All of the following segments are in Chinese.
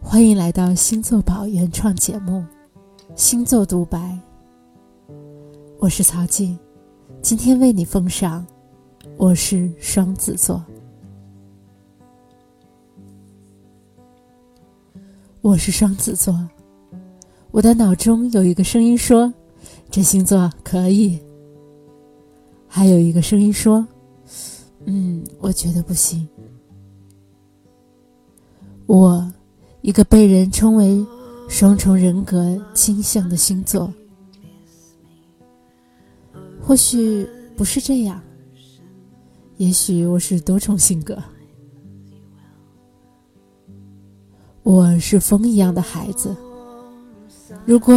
欢迎来到星座宝原创节目《星座独白》。我是曹静，今天为你奉上。我是双子座，我是双子座。我的脑中有一个声音说：“这星座可以。”还有一个声音说：“嗯，我觉得不行。”我，一个被人称为双重人格倾向的星座，或许不是这样。也许我是多重性格。我是风一样的孩子。如果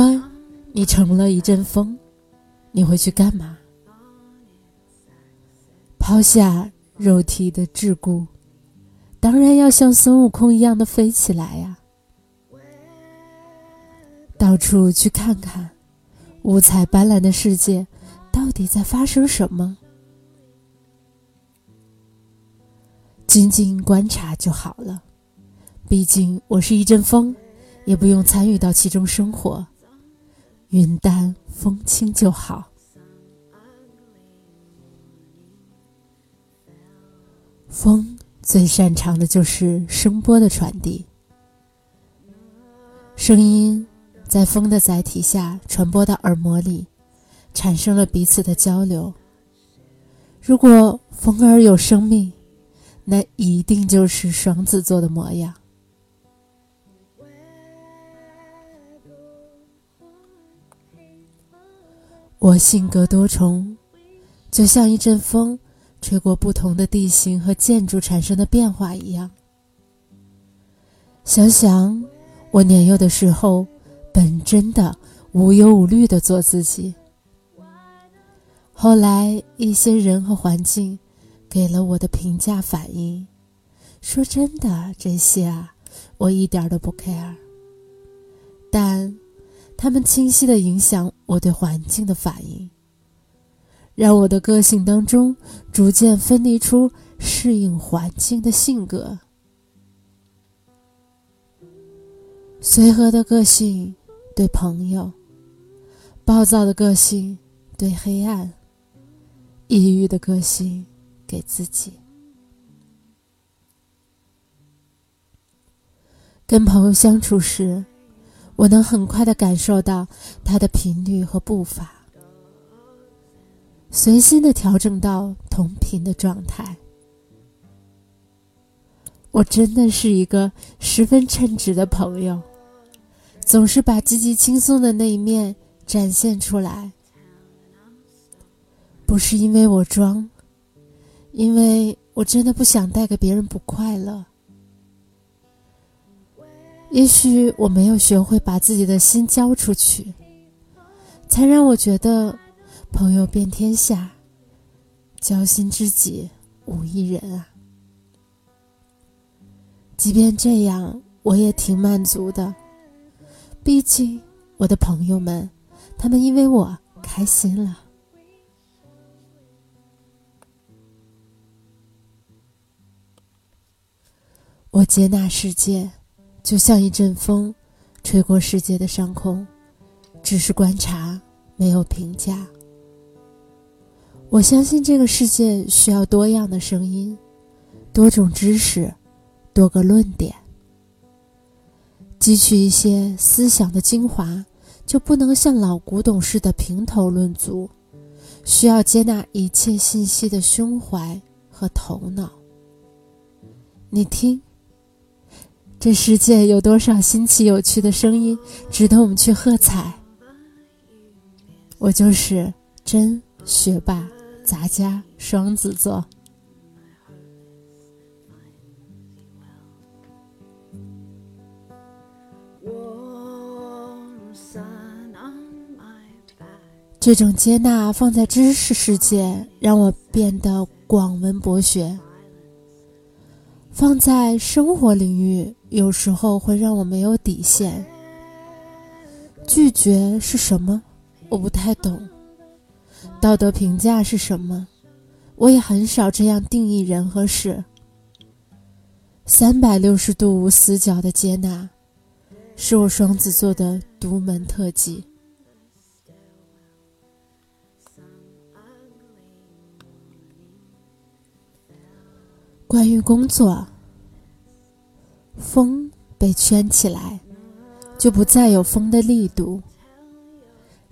你成了一阵风，你会去干嘛？抛下肉体的桎梏，当然要像孙悟空一样的飞起来呀！到处去看看，五彩斑斓的世界到底在发生什么？静静观察就好了，毕竟我是一阵风，也不用参与到其中生活，云淡风轻就好。风最擅长的就是声波的传递，声音在风的载体下传播到耳膜里，产生了彼此的交流。如果风儿有生命，那一定就是双子座的模样。我性格多重，就像一阵风，吹过不同的地形和建筑产生的变化一样。想想我年幼的时候，本真的无忧无虑的做自己。后来一些人和环境。给了我的评价反应，说真的，这些啊，我一点都不 care。但，他们清晰的影响我对环境的反应，让我的个性当中逐渐分离出适应环境的性格。随和的个性对朋友，暴躁的个性对黑暗，抑郁的个性。给自己。跟朋友相处时，我能很快的感受到他的频率和步伐，随心的调整到同频的状态。我真的是一个十分称职的朋友，总是把积极轻松的那一面展现出来，不是因为我装。因为我真的不想带给别人不快乐。也许我没有学会把自己的心交出去，才让我觉得朋友遍天下，交心知己无一人啊。即便这样，我也挺满足的。毕竟我的朋友们，他们因为我开心了。我接纳世界，就像一阵风，吹过世界的上空，只是观察，没有评价。我相信这个世界需要多样的声音，多种知识，多个论点，汲取一些思想的精华，就不能像老古董似的评头论足，需要接纳一切信息的胸怀和头脑。你听。这世界有多少新奇有趣的声音，值得我们去喝彩？我就是真学霸杂家双子座。这种接纳放在知识世界，让我变得广文博学。放在生活领域，有时候会让我没有底线。拒绝是什么？我不太懂。道德评价是什么？我也很少这样定义人和事。三百六十度无死角的接纳，是我双子座的独门特技。关于工作，风被圈起来，就不再有风的力度。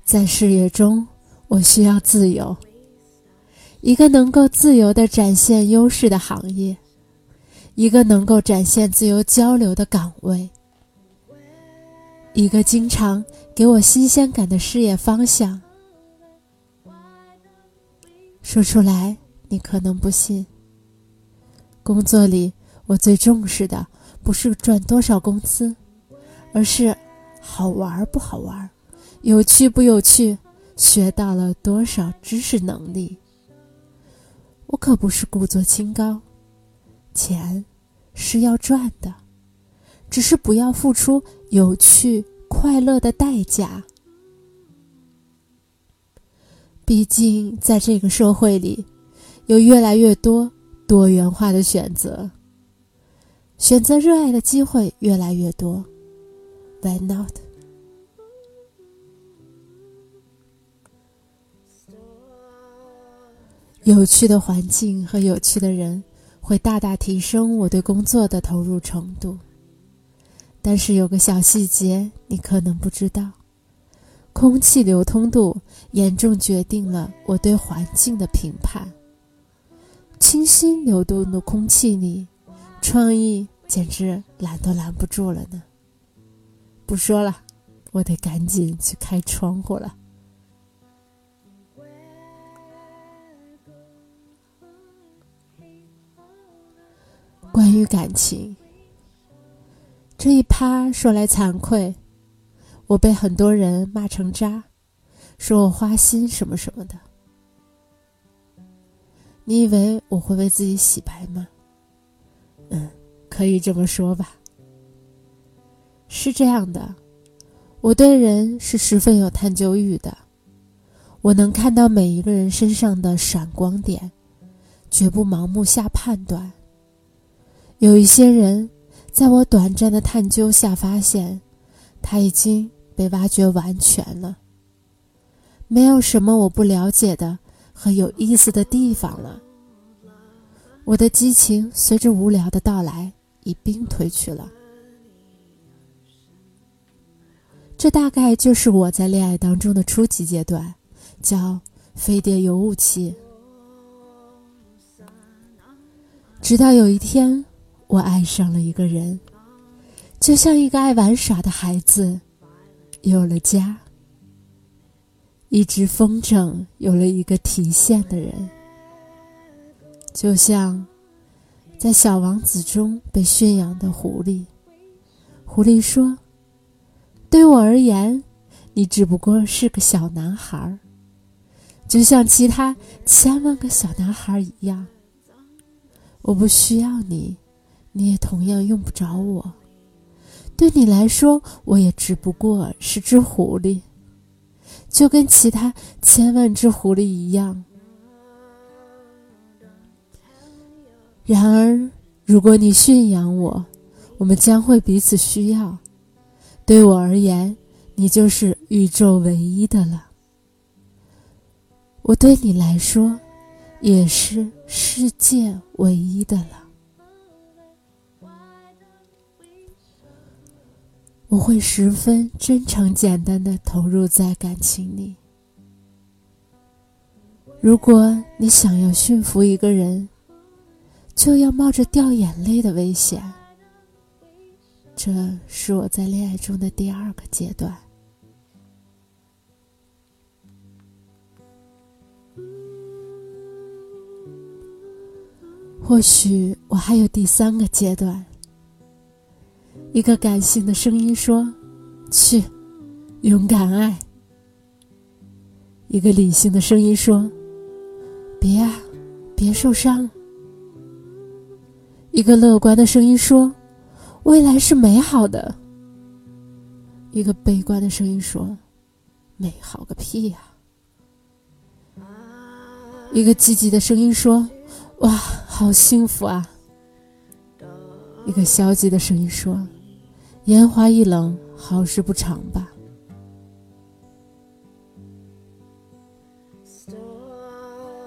在事业中，我需要自由，一个能够自由的展现优势的行业，一个能够展现自由交流的岗位，一个经常给我新鲜感的事业方向。说出来，你可能不信。工作里，我最重视的不是赚多少工资，而是好玩不好玩，有趣不有趣，学到了多少知识能力。我可不是故作清高，钱是要赚的，只是不要付出有趣快乐的代价。毕竟，在这个社会里，有越来越多。多元化的选择，选择热爱的机会越来越多。Why not？有趣的环境和有趣的人会大大提升我对工作的投入程度。但是有个小细节你可能不知道：空气流通度严重决定了我对环境的评判。清新流动的空气里，创意简直拦都拦不住了呢。不说了，我得赶紧去开窗户了。于感情，这一趴说来惭愧，我被很多人骂成渣，说我花心什么什么的。你以为我会为自己洗白吗？嗯，可以这么说吧。是这样的，我对人是十分有探究欲的，我能看到每一个人身上的闪光点，绝不盲目下判断。有一些人，在我短暂的探究下发现，他已经被挖掘完全了，没有什么我不了解的。和有意思的地方了。我的激情随着无聊的到来一并褪去了。这大概就是我在恋爱当中的初级阶段，叫飞碟游雾期。直到有一天，我爱上了一个人，就像一个爱玩耍的孩子，有了家。一只风筝有了一个提线的人，就像在《小王子》中被驯养的狐狸。狐狸说：“对我而言，你只不过是个小男孩，就像其他千万个小男孩一样。我不需要你，你也同样用不着我。对你来说，我也只不过是只狐狸。”就跟其他千万只狐狸一样。然而，如果你驯养我，我们将会彼此需要。对我而言，你就是宇宙唯一的了。我对你来说，也是世界唯一的了。我会十分真诚、简单的投入在感情里。如果你想要驯服一个人，就要冒着掉眼泪的危险。这是我在恋爱中的第二个阶段。或许我还有第三个阶段。一个感性的声音说：“去，勇敢爱。”一个理性的声音说：“别啊，别受伤。”一个乐观的声音说：“未来是美好的。”一个悲观的声音说：“美好个屁呀！”一个积极的声音说：“哇，好幸福啊！”一个消极的声音说：“烟花易冷，好事不长吧。”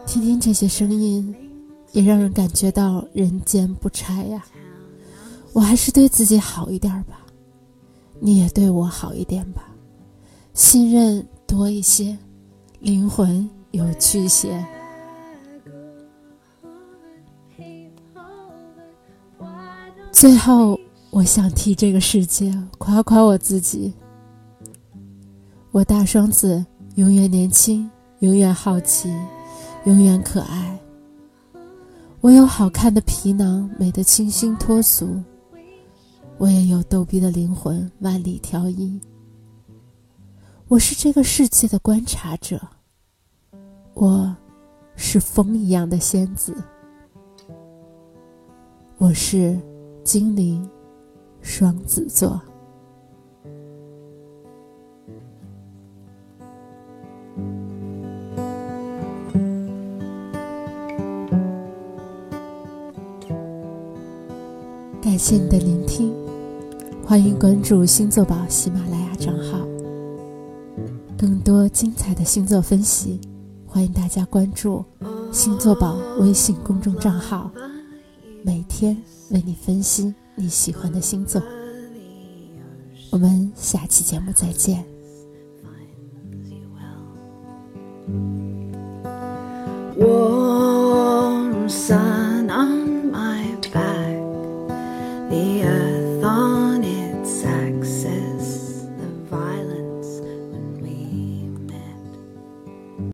听听这些声音，也让人感觉到人间不拆呀。我还是对自己好一点吧，你也对我好一点吧，信任多一些，灵魂有趣些。最后，我想替这个世界夸夸我自己。我大双子永远年轻，永远好奇。永远可爱。我有好看的皮囊，美得清新脱俗；我也有逗逼的灵魂，万里挑一。我是这个世界的观察者，我是风一样的仙子，我是精灵双子座。感谢你的聆听，欢迎关注星座宝喜马拉雅账号，更多精彩的星座分析，欢迎大家关注星座宝微信公众账号，每天为你分析你喜欢的星座。我们下期节目再见。